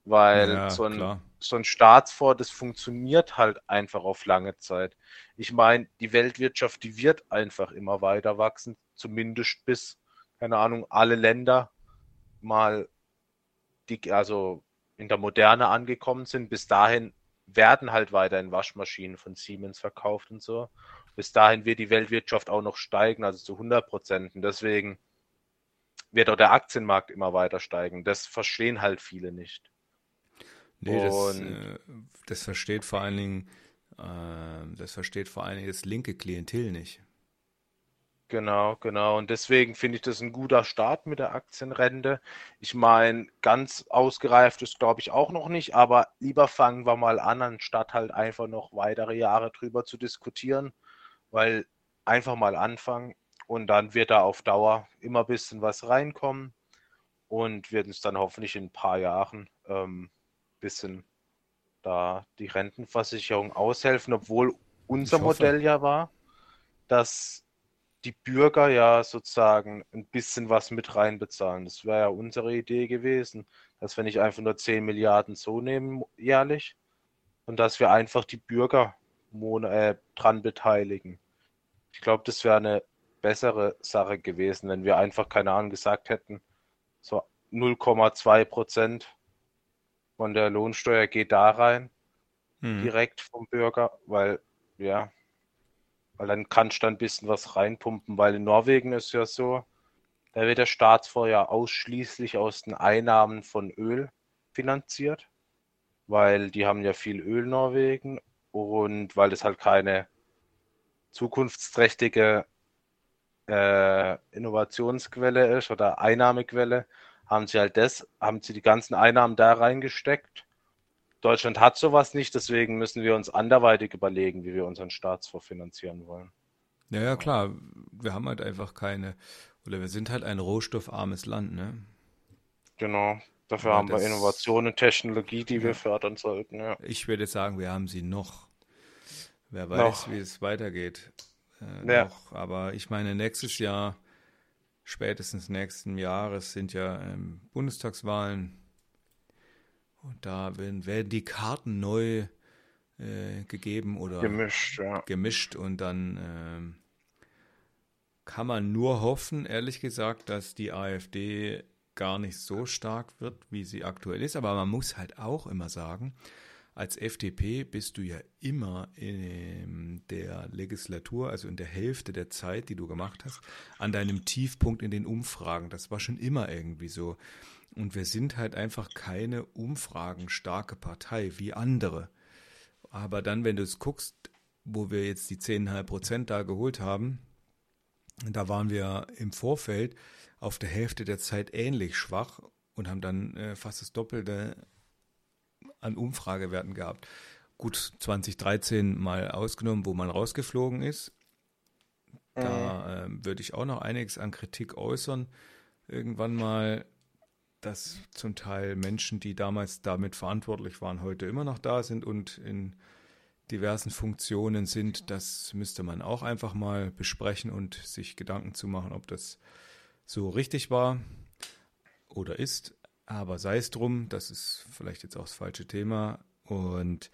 Weil ja, so, ein, so ein Staatsfonds, das funktioniert halt einfach auf lange Zeit. Ich meine, die Weltwirtschaft, die wird einfach immer weiter wachsen, zumindest bis, keine Ahnung, alle Länder mal die, also in der Moderne angekommen sind. Bis dahin werden halt weiterhin Waschmaschinen von Siemens verkauft und so bis dahin wird die Weltwirtschaft auch noch steigen, also zu 100 Prozent. Und deswegen wird auch der Aktienmarkt immer weiter steigen. Das verstehen halt viele nicht. Nee, das, äh, das, versteht vor allen Dingen, äh, das versteht vor allen Dingen das linke Klientel nicht. Genau, genau. Und deswegen finde ich das ein guter Start mit der Aktienrente. Ich meine, ganz ausgereift ist, glaube ich, auch noch nicht, aber lieber fangen wir mal an, anstatt halt einfach noch weitere Jahre drüber zu diskutieren weil einfach mal anfangen und dann wird da auf Dauer immer ein bisschen was reinkommen und wird uns dann hoffentlich in ein paar Jahren ein ähm, bisschen da die Rentenversicherung aushelfen, obwohl unser Modell ja war, dass die Bürger ja sozusagen ein bisschen was mit reinbezahlen. Das wäre ja unsere Idee gewesen, dass wir nicht einfach nur 10 Milliarden so nehmen jährlich und dass wir einfach die Bürger äh, dran beteiligen. Ich glaube, das wäre eine bessere Sache gewesen, wenn wir einfach, keine Ahnung, gesagt hätten, so 0,2 Prozent von der Lohnsteuer geht da rein, hm. direkt vom Bürger, weil, ja, weil dann kannst du ein bisschen was reinpumpen, weil in Norwegen ist ja so, da wird der Staatsfonds ausschließlich aus den Einnahmen von Öl finanziert, weil die haben ja viel Öl Norwegen und weil es halt keine zukunftsträchtige äh, Innovationsquelle ist oder Einnahmequelle, haben sie halt das, haben sie die ganzen Einnahmen da reingesteckt. Deutschland hat sowas nicht, deswegen müssen wir uns anderweitig überlegen, wie wir unseren Staatsfonds finanzieren wollen. Ja, ja, klar. Wir haben halt einfach keine, oder wir sind halt ein rohstoffarmes Land, ne? Genau. Dafür Aber haben wir Innovation und Technologie, die ja. wir fördern sollten, ja. Ich würde sagen, wir haben sie noch. Wer weiß, noch. wie es weitergeht. Äh, ja. Noch. Aber ich meine, nächstes Jahr, spätestens nächsten Jahres sind ja ähm, Bundestagswahlen. Und da werden, werden die Karten neu äh, gegeben oder gemischt, ja. gemischt. Und dann ähm, kann man nur hoffen, ehrlich gesagt, dass die AfD gar nicht so stark wird, wie sie aktuell ist. Aber man muss halt auch immer sagen, als FDP bist du ja immer in der Legislatur, also in der Hälfte der Zeit, die du gemacht hast, an deinem Tiefpunkt in den Umfragen. Das war schon immer irgendwie so. Und wir sind halt einfach keine umfragenstarke Partei wie andere. Aber dann, wenn du es guckst, wo wir jetzt die 10,5 Prozent da geholt haben, da waren wir im Vorfeld auf der Hälfte der Zeit ähnlich schwach und haben dann äh, fast das Doppelte an Umfragewerten gehabt. Gut, 2013 mal ausgenommen, wo man rausgeflogen ist. Da äh, würde ich auch noch einiges an Kritik äußern. Irgendwann mal, dass zum Teil Menschen, die damals damit verantwortlich waren, heute immer noch da sind und in diversen Funktionen sind. Das müsste man auch einfach mal besprechen und sich Gedanken zu machen, ob das so richtig war oder ist. Aber sei es drum, das ist vielleicht jetzt auch das falsche Thema. Und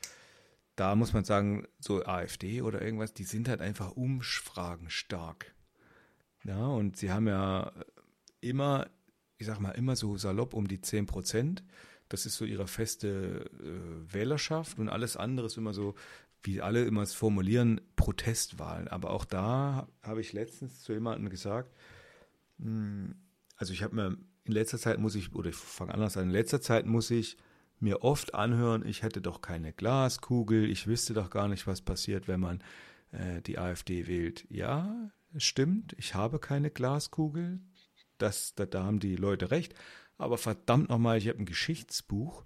da muss man sagen, so AfD oder irgendwas, die sind halt einfach umfragenstark. Ja, und sie haben ja immer, ich sag mal, immer so salopp um die 10 Prozent. Das ist so ihre feste äh, Wählerschaft und alles andere ist immer so, wie alle immer es formulieren, Protestwahlen. Aber auch da habe ich letztens zu jemandem gesagt, mh, hm, also ich habe mir in letzter Zeit muss ich, oder ich fange anders an, in letzter Zeit muss ich mir oft anhören, ich hätte doch keine Glaskugel, ich wüsste doch gar nicht, was passiert, wenn man äh, die AfD wählt. Ja, stimmt, ich habe keine Glaskugel, das, da, da haben die Leute recht, aber verdammt nochmal, ich habe ein Geschichtsbuch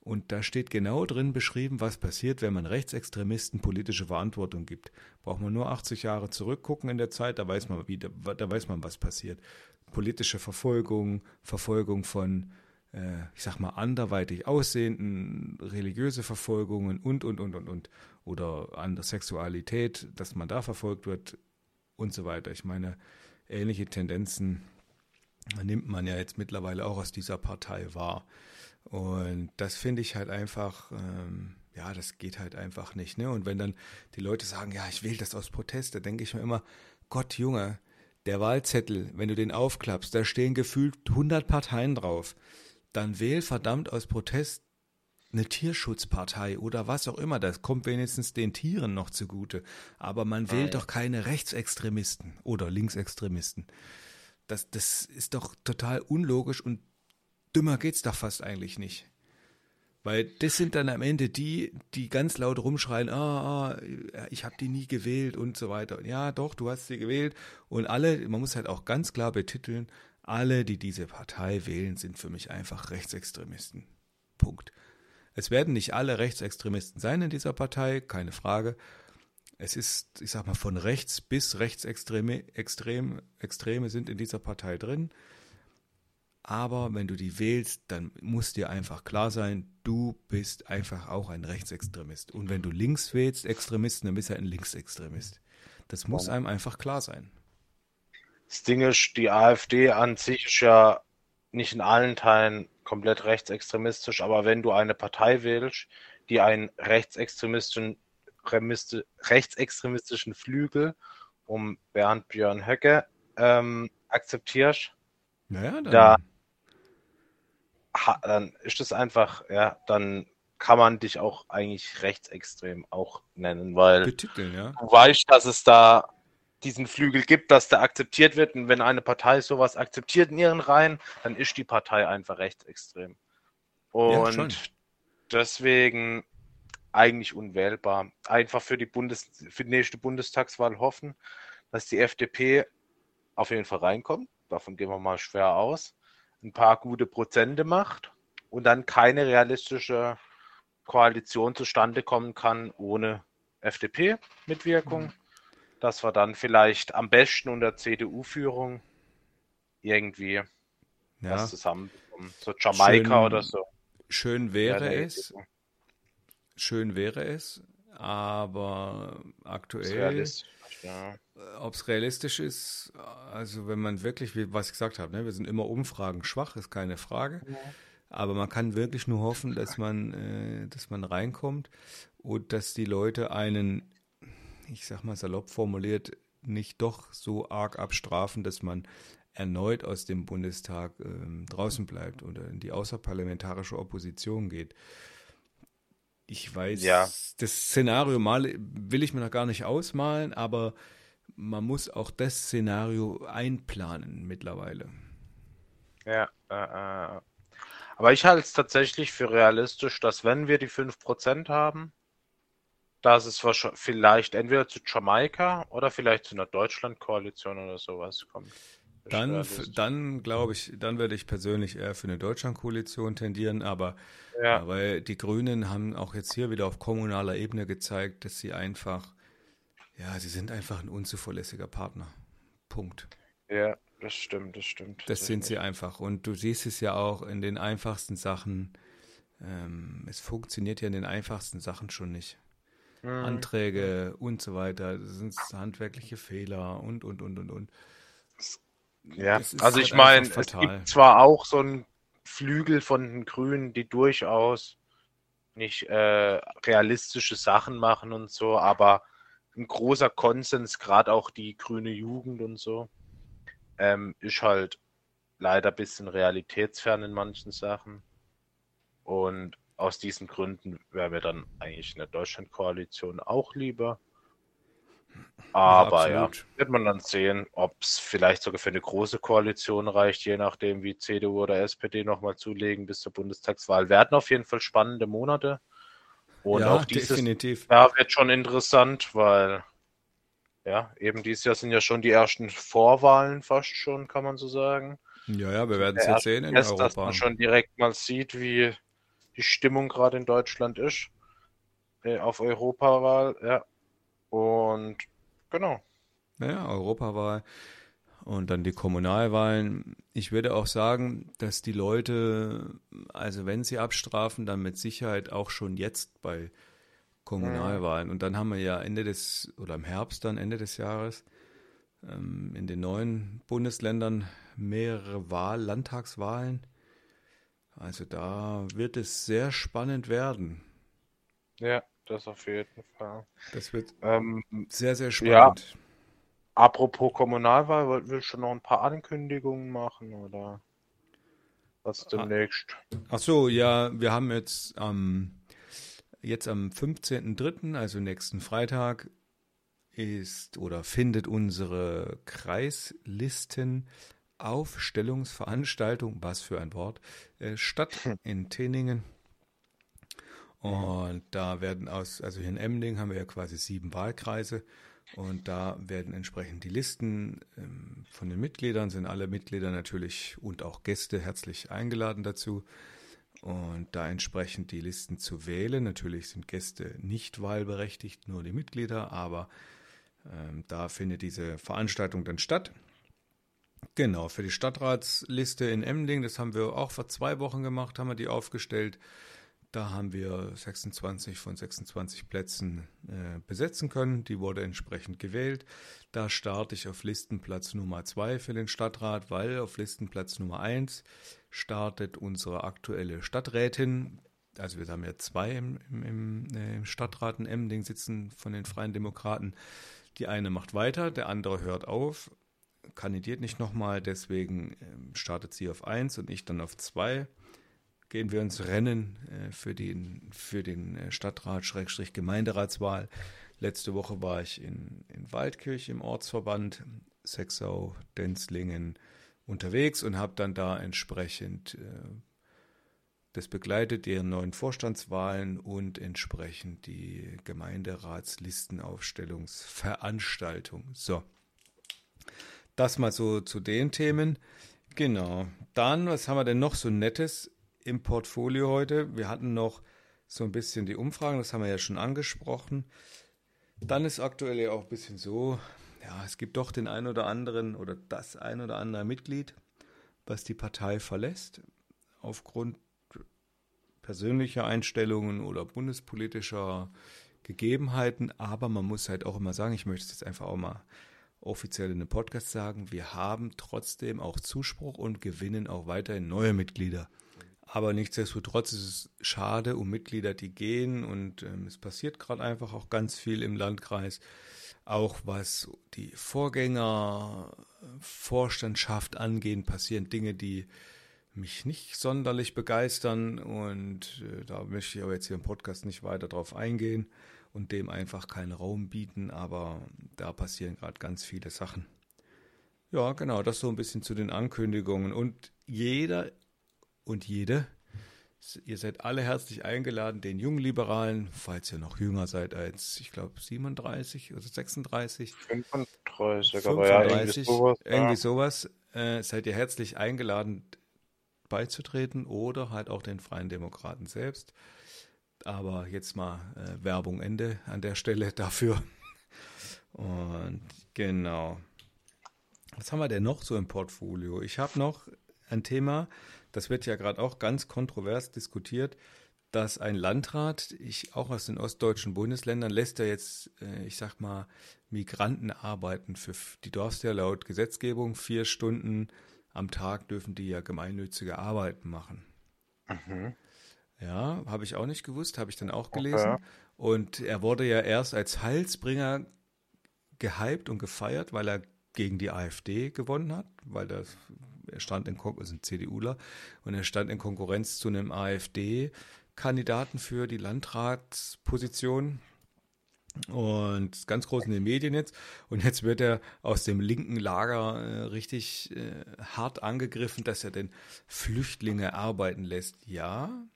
und da steht genau drin beschrieben, was passiert, wenn man Rechtsextremisten politische Verantwortung gibt. Braucht man nur 80 Jahre zurückgucken in der Zeit, da weiß man, wie, da, da weiß man, was passiert. Politische Verfolgung, Verfolgung von äh, ich sag mal, anderweitig aussehenden, religiöse Verfolgungen und, und, und, und, und. Oder an der Sexualität, dass man da verfolgt wird und so weiter. Ich meine, ähnliche Tendenzen nimmt man ja jetzt mittlerweile auch aus dieser Partei wahr. Und das finde ich halt einfach, ähm, ja, das geht halt einfach nicht. Ne? Und wenn dann die Leute sagen, ja, ich wähle das aus Protest, da denke ich mir immer, Gott, Junge, der Wahlzettel, wenn du den aufklappst, da stehen gefühlt 100 Parteien drauf dann wähl verdammt aus Protest eine Tierschutzpartei oder was auch immer. Das kommt wenigstens den Tieren noch zugute. Aber man wählt doch keine Rechtsextremisten oder Linksextremisten. Das, das ist doch total unlogisch und dümmer geht's doch fast eigentlich nicht. Weil das sind dann am Ende die, die ganz laut rumschreien, ah, ah ich habe die nie gewählt und so weiter. Ja, doch, du hast sie gewählt. Und alle, man muss halt auch ganz klar betiteln, alle, die diese Partei wählen, sind für mich einfach Rechtsextremisten. Punkt. Es werden nicht alle Rechtsextremisten sein in dieser Partei, keine Frage. Es ist, ich sag mal, von rechts bis rechtsextreme extrem, Extreme sind in dieser Partei drin. Aber wenn du die wählst, dann muss dir einfach klar sein, du bist einfach auch ein Rechtsextremist. Und wenn du links wählst, Extremisten, dann bist du ein Linksextremist. Das muss einem einfach klar sein. Das Ding ist, die AfD an sich ist ja nicht in allen Teilen komplett rechtsextremistisch, aber wenn du eine Partei wählst, die einen rechtsextremistischen, rechtsextremistischen Flügel um Bernd Björn Höcke ähm, akzeptierst, naja, dann. Da, ha, dann ist es einfach, ja, dann kann man dich auch eigentlich rechtsextrem auch nennen, weil Betiteln, ja. du weißt, dass es da diesen Flügel gibt, dass der akzeptiert wird. Und wenn eine Partei sowas akzeptiert in ihren Reihen, dann ist die Partei einfach rechtsextrem. Und ja, deswegen eigentlich unwählbar. Einfach für die, Bundes für die nächste Bundestagswahl hoffen, dass die FDP auf jeden Fall reinkommt. Davon gehen wir mal schwer aus. Ein paar gute Prozente macht und dann keine realistische Koalition zustande kommen kann ohne FDP-Mitwirkung. Mhm dass wir dann vielleicht am besten unter CDU-Führung irgendwie ja. was zusammenbekommen. So Jamaika schön, oder so. Schön wäre ja, es. Schön wäre es, aber aktuell, ja. ob es realistisch ist, also wenn man wirklich, wie was ich gesagt habe, ne, wir sind immer Umfragen schwach, ist keine Frage. Ja. Aber man kann wirklich nur hoffen, dass man, äh, dass man reinkommt und dass die Leute einen ich sag mal salopp formuliert, nicht doch so arg abstrafen, dass man erneut aus dem Bundestag ähm, draußen bleibt oder in die außerparlamentarische Opposition geht. Ich weiß, ja. das Szenario mal will ich mir noch gar nicht ausmalen, aber man muss auch das Szenario einplanen mittlerweile. Ja, äh, äh. aber ich halte es tatsächlich für realistisch, dass wenn wir die 5% haben, dass es vielleicht entweder zu Jamaika oder vielleicht zu einer Deutschlandkoalition oder sowas kommt. Dann, dann glaube ich, dann würde ich persönlich eher für eine Deutschlandkoalition tendieren, aber ja. weil die Grünen haben auch jetzt hier wieder auf kommunaler Ebene gezeigt, dass sie einfach, ja, sie sind einfach ein unzuverlässiger Partner. Punkt. Ja, das stimmt, das stimmt. Das, das sind sie einfach. Und du siehst es ja auch in den einfachsten Sachen. Ähm, es funktioniert ja in den einfachsten Sachen schon nicht mhm. Anträge und so weiter. Das sind handwerkliche Fehler und, und, und, und, und. Ja, also halt ich meine, es gibt zwar auch so einen Flügel von den Grünen, die durchaus nicht äh, realistische Sachen machen und so, aber ein großer Konsens, gerade auch die grüne Jugend und so, ähm, ist halt leider ein bisschen realitätsfern in manchen Sachen. Und aus diesen Gründen wäre mir dann eigentlich eine Deutschlandkoalition auch lieber. Aber ja, ja, wird man dann sehen, ob es vielleicht sogar für eine große Koalition reicht, je nachdem, wie CDU oder SPD nochmal zulegen bis zur Bundestagswahl. Werden auf jeden Fall spannende Monate. Und ja, auch dieses definitiv. Jahr wird schon interessant, weil ja, eben dieses Jahr sind ja schon die ersten Vorwahlen fast schon, kann man so sagen. Ja, ja, wir werden es jetzt sehen in Test, Europa. Dass man schon direkt mal sieht, wie die Stimmung gerade in Deutschland ist. Äh, auf Europawahl, ja. Und genau. Ja, Europawahl und dann die Kommunalwahlen. Ich würde auch sagen, dass die Leute, also wenn sie abstrafen, dann mit Sicherheit auch schon jetzt bei Kommunalwahlen. Und dann haben wir ja Ende des, oder im Herbst dann, Ende des Jahres, ähm, in den neuen Bundesländern mehrere Wahl, Landtagswahlen. Also da wird es sehr spannend werden. Ja, das auf jeden Fall. Das wird ähm, sehr, sehr spannend. Ja, apropos Kommunalwahl, wollten wir schon noch ein paar Ankündigungen machen oder was demnächst? Ach so, ja, wir haben jetzt ähm, jetzt am 15.03., also nächsten Freitag, ist oder findet unsere Kreislisten Aufstellungsveranstaltung, was für ein Wort, äh, statt in Teningen. Und da werden aus, also hier in Emding haben wir ja quasi sieben Wahlkreise und da werden entsprechend die Listen ähm, von den Mitgliedern, sind alle Mitglieder natürlich und auch Gäste herzlich eingeladen dazu. Und da entsprechend die Listen zu wählen. Natürlich sind Gäste nicht wahlberechtigt, nur die Mitglieder, aber ähm, da findet diese Veranstaltung dann statt. Genau, für die Stadtratsliste in Emding, das haben wir auch vor zwei Wochen gemacht, haben wir die aufgestellt. Da haben wir 26 von 26 Plätzen äh, besetzen können. Die wurde entsprechend gewählt. Da starte ich auf Listenplatz Nummer 2 für den Stadtrat, weil auf Listenplatz Nummer 1 startet unsere aktuelle Stadträtin. Also wir haben ja zwei im, im, im Stadtrat in Emding sitzen von den Freien Demokraten. Die eine macht weiter, der andere hört auf kandidiert nicht nochmal, deswegen ähm, startet sie auf 1 und ich dann auf 2. Gehen wir ins Rennen äh, für den, für den äh, Stadtrat-Gemeinderatswahl. Letzte Woche war ich in, in Waldkirch im Ortsverband Sexau, Denzlingen unterwegs und habe dann da entsprechend äh, das begleitet, deren neuen Vorstandswahlen und entsprechend die Gemeinderatslistenaufstellungsveranstaltung. So, das mal so zu den Themen. Genau. Dann, was haben wir denn noch so Nettes im Portfolio heute? Wir hatten noch so ein bisschen die Umfragen, das haben wir ja schon angesprochen. Dann ist aktuell ja auch ein bisschen so, ja, es gibt doch den ein oder anderen oder das ein oder andere Mitglied, was die Partei verlässt, aufgrund persönlicher Einstellungen oder bundespolitischer Gegebenheiten. Aber man muss halt auch immer sagen, ich möchte es jetzt einfach auch mal offiziell in dem Podcast sagen, wir haben trotzdem auch Zuspruch und gewinnen auch weiterhin neue Mitglieder. Aber nichtsdestotrotz ist es schade um Mitglieder, die gehen und ähm, es passiert gerade einfach auch ganz viel im Landkreis. Auch was die Vorgänger, Vorstandschaft angehen, passieren Dinge, die mich nicht sonderlich begeistern und äh, da möchte ich aber jetzt hier im Podcast nicht weiter drauf eingehen und dem einfach keinen Raum bieten, aber da passieren gerade ganz viele Sachen. Ja, genau, das so ein bisschen zu den Ankündigungen. Und jeder und jede, ihr seid alle herzlich eingeladen, den jungen Liberalen, falls ihr noch jünger seid als, ich glaube, 37 oder 36. 35, 35 aber ja, irgendwie sowas. Irgendwie sowas äh, seid ihr herzlich eingeladen, beizutreten oder halt auch den Freien Demokraten selbst. Aber jetzt mal äh, Werbung Ende an der Stelle dafür. Und genau. Was haben wir denn noch so im Portfolio? Ich habe noch ein Thema, das wird ja gerade auch ganz kontrovers diskutiert, dass ein Landrat, ich auch aus den ostdeutschen Bundesländern, lässt er jetzt, äh, ich sag mal, Migranten arbeiten. Für die darfst ja laut Gesetzgebung vier Stunden am Tag dürfen die ja gemeinnützige Arbeiten machen. Mhm. Ja, habe ich auch nicht gewusst, habe ich dann auch gelesen. Okay. Und er wurde ja erst als Heilsbringer gehypt und gefeiert, weil er gegen die AfD gewonnen hat, weil das, er stand in Konkurrenz, also CDUler, und er stand in Konkurrenz zu einem AfD-Kandidaten für die Landratsposition und ganz groß in den Medien jetzt. Und jetzt wird er aus dem linken Lager äh, richtig äh, hart angegriffen, dass er den Flüchtlinge arbeiten lässt. Ja,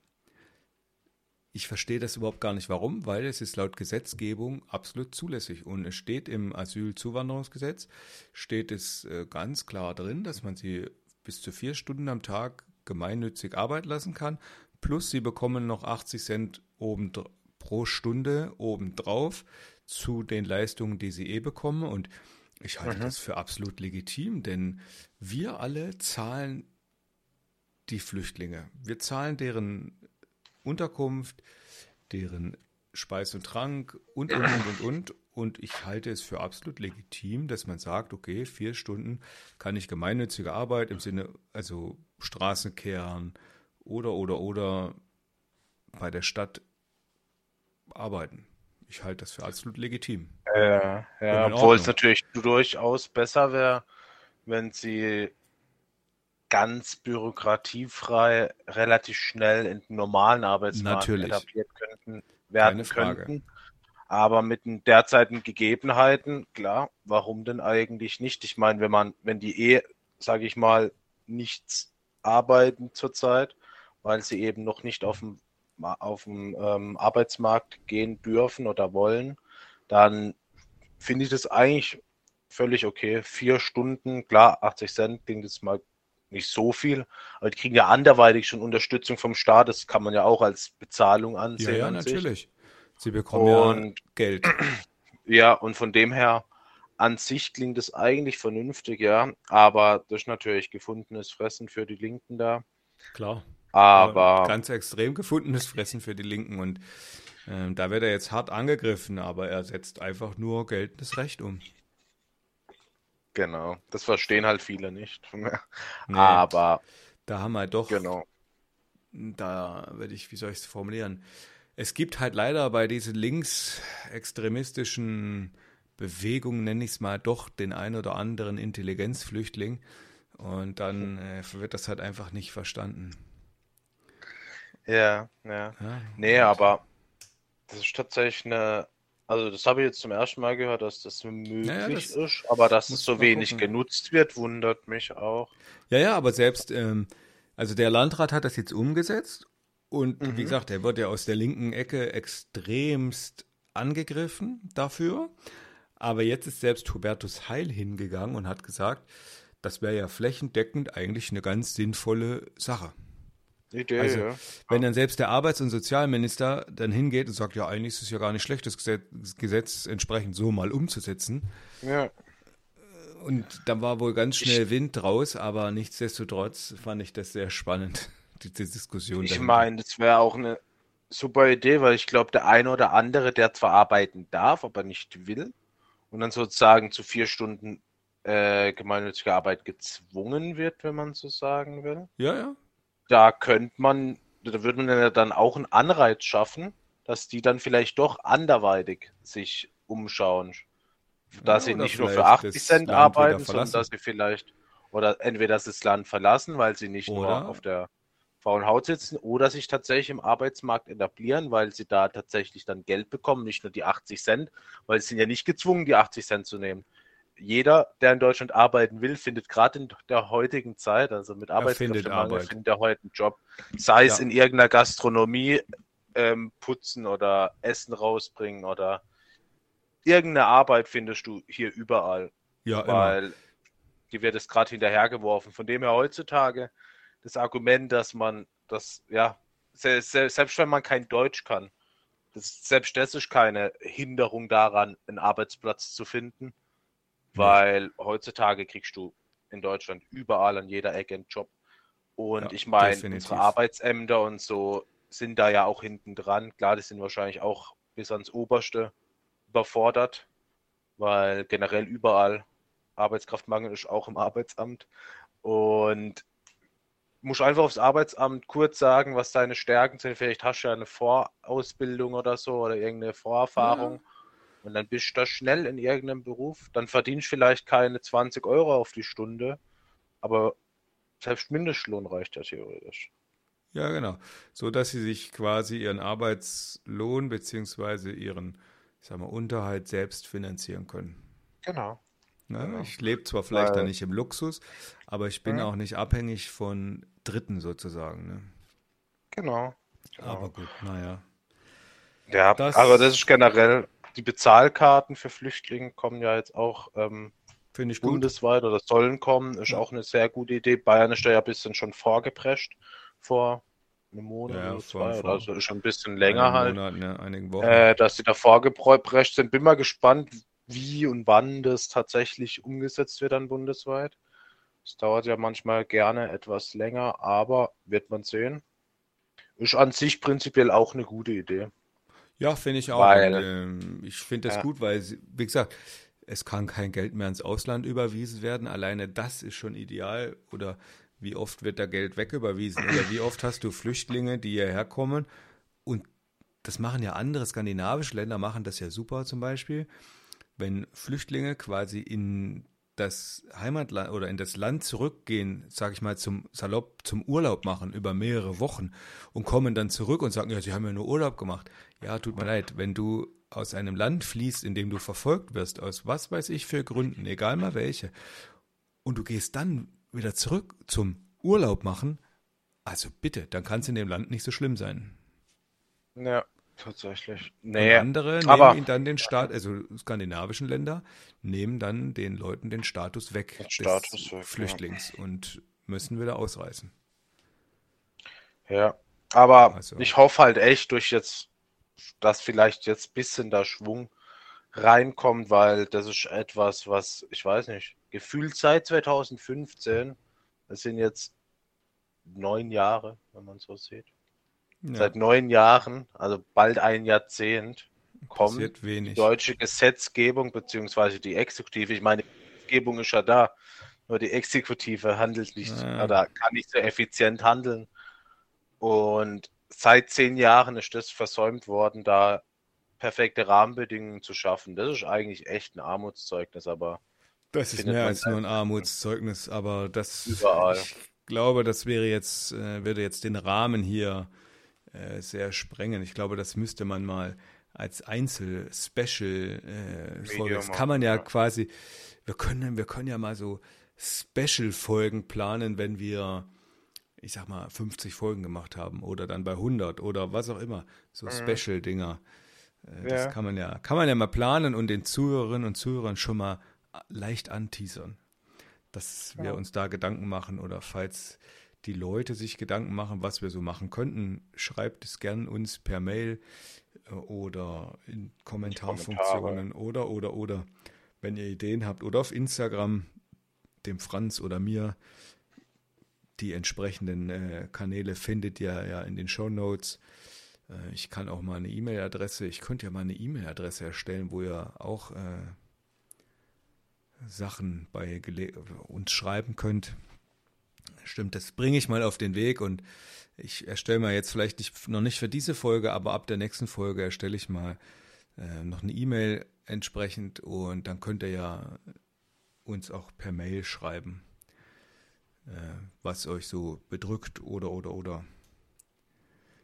ich verstehe das überhaupt gar nicht, warum, weil es ist laut Gesetzgebung absolut zulässig. Und es steht im Asylzuwanderungsgesetz, steht es äh, ganz klar drin, dass man sie bis zu vier Stunden am Tag gemeinnützig arbeiten lassen kann. Plus sie bekommen noch 80 Cent oben pro Stunde obendrauf zu den Leistungen, die sie eh bekommen. Und ich halte mhm. das für absolut legitim, denn wir alle zahlen die Flüchtlinge. Wir zahlen deren Unterkunft, deren Speis und Trank und, und, und, und, und. Und ich halte es für absolut legitim, dass man sagt, okay, vier Stunden kann ich gemeinnützige Arbeit im Sinne, also Straßen kehren oder, oder, oder bei der Stadt arbeiten. Ich halte das für absolut legitim. Äh, ja, obwohl es natürlich durchaus besser wäre, wenn sie ganz bürokratiefrei relativ schnell in den normalen Arbeitsmarkt Natürlich. etabliert könnten, werden könnten. Aber mit den derzeitigen Gegebenheiten, klar, warum denn eigentlich nicht? Ich meine, wenn man, wenn die eh, sage ich mal, nichts arbeiten zurzeit, weil sie eben noch nicht auf dem, auf dem ähm, Arbeitsmarkt gehen dürfen oder wollen, dann finde ich das eigentlich völlig okay. Vier Stunden, klar, 80 Cent klingt jetzt mal nicht so viel, aber die kriegen ja anderweitig schon Unterstützung vom Staat. Das kann man ja auch als Bezahlung ansehen. Ja, ja natürlich. Sie bekommen und, ja Geld. Ja, und von dem her, an sich klingt es eigentlich vernünftig, ja, aber durch natürlich gefundenes Fressen für die Linken da. Klar. Aber. Ganz extrem gefundenes Fressen für die Linken und äh, da wird er jetzt hart angegriffen, aber er setzt einfach nur geltendes Recht um. Genau, das verstehen halt viele nicht. nee, Aber da haben wir doch, genau. da werde ich, wie soll ich es formulieren? Es gibt halt leider bei diesen linksextremistischen Bewegungen, nenne ich es mal, doch den ein oder anderen Intelligenzflüchtling. Und dann äh, wird das halt einfach nicht verstanden. Ja, ja. ja nee, aber das ist tatsächlich eine also das habe ich jetzt zum ersten Mal gehört, dass das möglich naja, das ist, aber dass es so wenig gucken. genutzt wird, wundert mich auch. Ja, ja, aber selbst, ähm, also der Landrat hat das jetzt umgesetzt und mhm. wie gesagt, der wird ja aus der linken Ecke extremst angegriffen dafür. Aber jetzt ist selbst Hubertus Heil hingegangen und hat gesagt, das wäre ja flächendeckend eigentlich eine ganz sinnvolle Sache. Idee, also, ja. wenn dann selbst der Arbeits- und Sozialminister dann hingeht und sagt, ja, eigentlich ist es ja gar nicht schlecht, das Gesetz, das Gesetz entsprechend so mal umzusetzen. Ja. Und dann war wohl ganz schnell ich, Wind draus, aber nichtsdestotrotz fand ich das sehr spannend, diese Diskussion. Ich meine, das wäre auch eine super Idee, weil ich glaube, der eine oder andere, der zwar arbeiten darf, aber nicht will, und dann sozusagen zu vier Stunden äh, gemeinnützige Arbeit gezwungen wird, wenn man so sagen will. Ja, ja da könnte man, da würde man ja dann auch einen Anreiz schaffen, dass die dann vielleicht doch anderweitig sich umschauen. Dass ja, sie nicht nur für 80 Cent arbeiten, sondern dass sie vielleicht, oder entweder das Land verlassen, weil sie nicht oder? nur auf der faulen Haut sitzen, oder sich tatsächlich im Arbeitsmarkt etablieren, weil sie da tatsächlich dann Geld bekommen, nicht nur die 80 Cent, weil sie sind ja nicht gezwungen, die 80 Cent zu nehmen jeder, der in Deutschland arbeiten will, findet gerade in der heutigen Zeit, also mit Arbeitskräftemangel, findet er heute einen Job. Sei es ja. in irgendeiner Gastronomie ähm, putzen oder Essen rausbringen oder irgendeine Arbeit findest du hier überall. Ja, weil immer. die wird es gerade hinterhergeworfen. Von dem her heutzutage das Argument, dass man das, ja, selbst wenn man kein Deutsch kann, das, selbst das ist keine Hinderung daran, einen Arbeitsplatz zu finden. Weil heutzutage kriegst du in Deutschland überall an jeder Ecke einen Job. Und ja, ich meine, unsere Arbeitsämter und so sind da ja auch hinten dran. Klar, die sind wahrscheinlich auch bis ans Oberste überfordert, weil generell überall Arbeitskraftmangel ist, auch im Arbeitsamt. Und musst einfach aufs Arbeitsamt kurz sagen, was deine Stärken sind. Vielleicht hast du ja eine Vorausbildung oder so oder irgendeine Vorerfahrung. Ja. Und dann bist du da schnell in irgendeinem Beruf. Dann verdienst du vielleicht keine 20 Euro auf die Stunde, aber selbst Mindestlohn reicht ja theoretisch. Ja, genau. So dass sie sich quasi ihren Arbeitslohn bzw. ihren, ich sag mal, Unterhalt selbst finanzieren können. Genau. Ne? Genau. Ich lebe zwar vielleicht Weil, da nicht im Luxus, aber ich bin ja. auch nicht abhängig von Dritten sozusagen. Ne? Genau, genau. Aber gut, naja. Ja, das, aber das ist generell, die Bezahlkarten für Flüchtlinge kommen ja jetzt auch ähm, Finde ich bundesweit gut. oder sollen kommen. Ist ja. auch eine sehr gute Idee. Bayern ist da ja ein bisschen schon vorgeprescht vor einem Monat ja, oder zwei. Vor, oder also ist schon ein bisschen länger halt. Monaten, ja, einigen Wochen. Äh, dass sie da vorgeprescht sind. Bin mal gespannt, wie und wann das tatsächlich umgesetzt wird dann bundesweit. Es dauert ja manchmal gerne etwas länger, aber wird man sehen. Ist an sich prinzipiell auch eine gute Idee. Ja, finde ich auch. Weil, und, ähm, ich finde das ja. gut, weil, wie gesagt, es kann kein Geld mehr ins Ausland überwiesen werden. Alleine das ist schon ideal. Oder wie oft wird da Geld wegüberwiesen? Oder wie oft hast du Flüchtlinge, die hierher kommen? Und das machen ja andere skandinavische Länder, machen das ja super zum Beispiel wenn Flüchtlinge quasi in das Heimatland oder in das Land zurückgehen, sage ich mal, zum Salopp, zum Urlaub machen über mehrere Wochen und kommen dann zurück und sagen, ja, sie haben ja nur Urlaub gemacht. Ja, tut mir leid, wenn du aus einem Land fließt, in dem du verfolgt wirst, aus was weiß ich für Gründen, egal mal welche, und du gehst dann wieder zurück zum Urlaub machen, also bitte, dann kann es in dem Land nicht so schlimm sein. Ja, Tatsächlich. Nee, und andere aber, nehmen ihn dann den Staat, also skandinavischen Länder, nehmen dann den Leuten den Status weg den Status des weg, Flüchtlings ja. und müssen wieder ausreißen. Ja, aber also. ich hoffe halt echt durch jetzt, dass vielleicht jetzt ein bisschen der Schwung reinkommt, weil das ist etwas, was, ich weiß nicht, gefühlt seit 2015, das sind jetzt neun Jahre, wenn man so sieht. Ja. Seit neun Jahren, also bald ein Jahrzehnt, kommt die deutsche Gesetzgebung beziehungsweise die Exekutive. Ich meine, die Gesetzgebung ist ja da, nur die Exekutive handelt nicht ja. oder kann nicht so effizient handeln. Und seit zehn Jahren ist das versäumt worden, da perfekte Rahmenbedingungen zu schaffen. Das ist eigentlich echt ein Armutszeugnis, aber. Das ist mehr als nur ein Armutszeugnis, aber das. Überall. Ich glaube, das wäre jetzt, äh, würde jetzt den Rahmen hier äh, sehr sprengen. Ich glaube, das müsste man mal als Einzel-Special äh, Folge. Das kann man ja, ja, quasi. Wir können, wir können ja mal so Special-Folgen planen, wenn wir, ich sag mal, 50 Folgen gemacht haben oder dann bei 100 oder was auch immer. So mhm. Special-Dinger. Äh, das ja. kann man ja, kann man ja mal planen und den Zuhörerinnen und Zuhörern schon mal leicht anteasern, dass wir uns da Gedanken machen oder falls die Leute sich Gedanken machen, was wir so machen könnten, schreibt es gern uns per Mail äh, oder in Kommentarfunktionen oder, oder, oder, wenn ihr Ideen habt oder auf Instagram, dem Franz oder mir. Die entsprechenden äh, Kanäle findet ihr ja in den Show Notes. Äh, ich kann auch mal eine E-Mail-Adresse, ich könnte ja mal eine E-Mail-Adresse erstellen, wo ihr auch äh, Sachen bei uns schreiben könnt. Stimmt, das bringe ich mal auf den Weg und ich erstelle mal jetzt vielleicht nicht, noch nicht für diese Folge, aber ab der nächsten Folge erstelle ich mal äh, noch eine E-Mail entsprechend und dann könnt ihr ja uns auch per Mail schreiben, äh, was euch so bedrückt oder oder oder.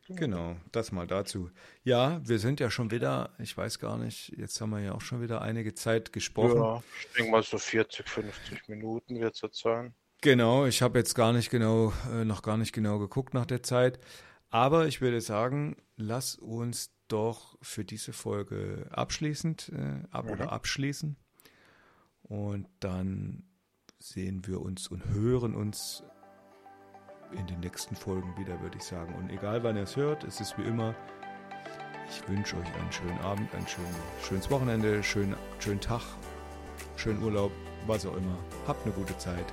Genau, das mal dazu. Ja, wir sind ja schon wieder, ich weiß gar nicht, jetzt haben wir ja auch schon wieder einige Zeit gesprochen. Ja, ich denke mal so 40, 50 Minuten wird es jetzt sein. Genau, ich habe jetzt gar nicht genau, äh, noch gar nicht genau geguckt nach der Zeit. Aber ich würde sagen, lass uns doch für diese Folge abschließend äh, ab mhm. oder abschließen. Und dann sehen wir uns und hören uns in den nächsten Folgen wieder, würde ich sagen. Und egal wann ihr es hört, es ist wie immer, ich wünsche euch einen schönen Abend, ein schön, schönes Wochenende, schönen, schönen Tag, schönen Urlaub, was auch immer. Habt eine gute Zeit.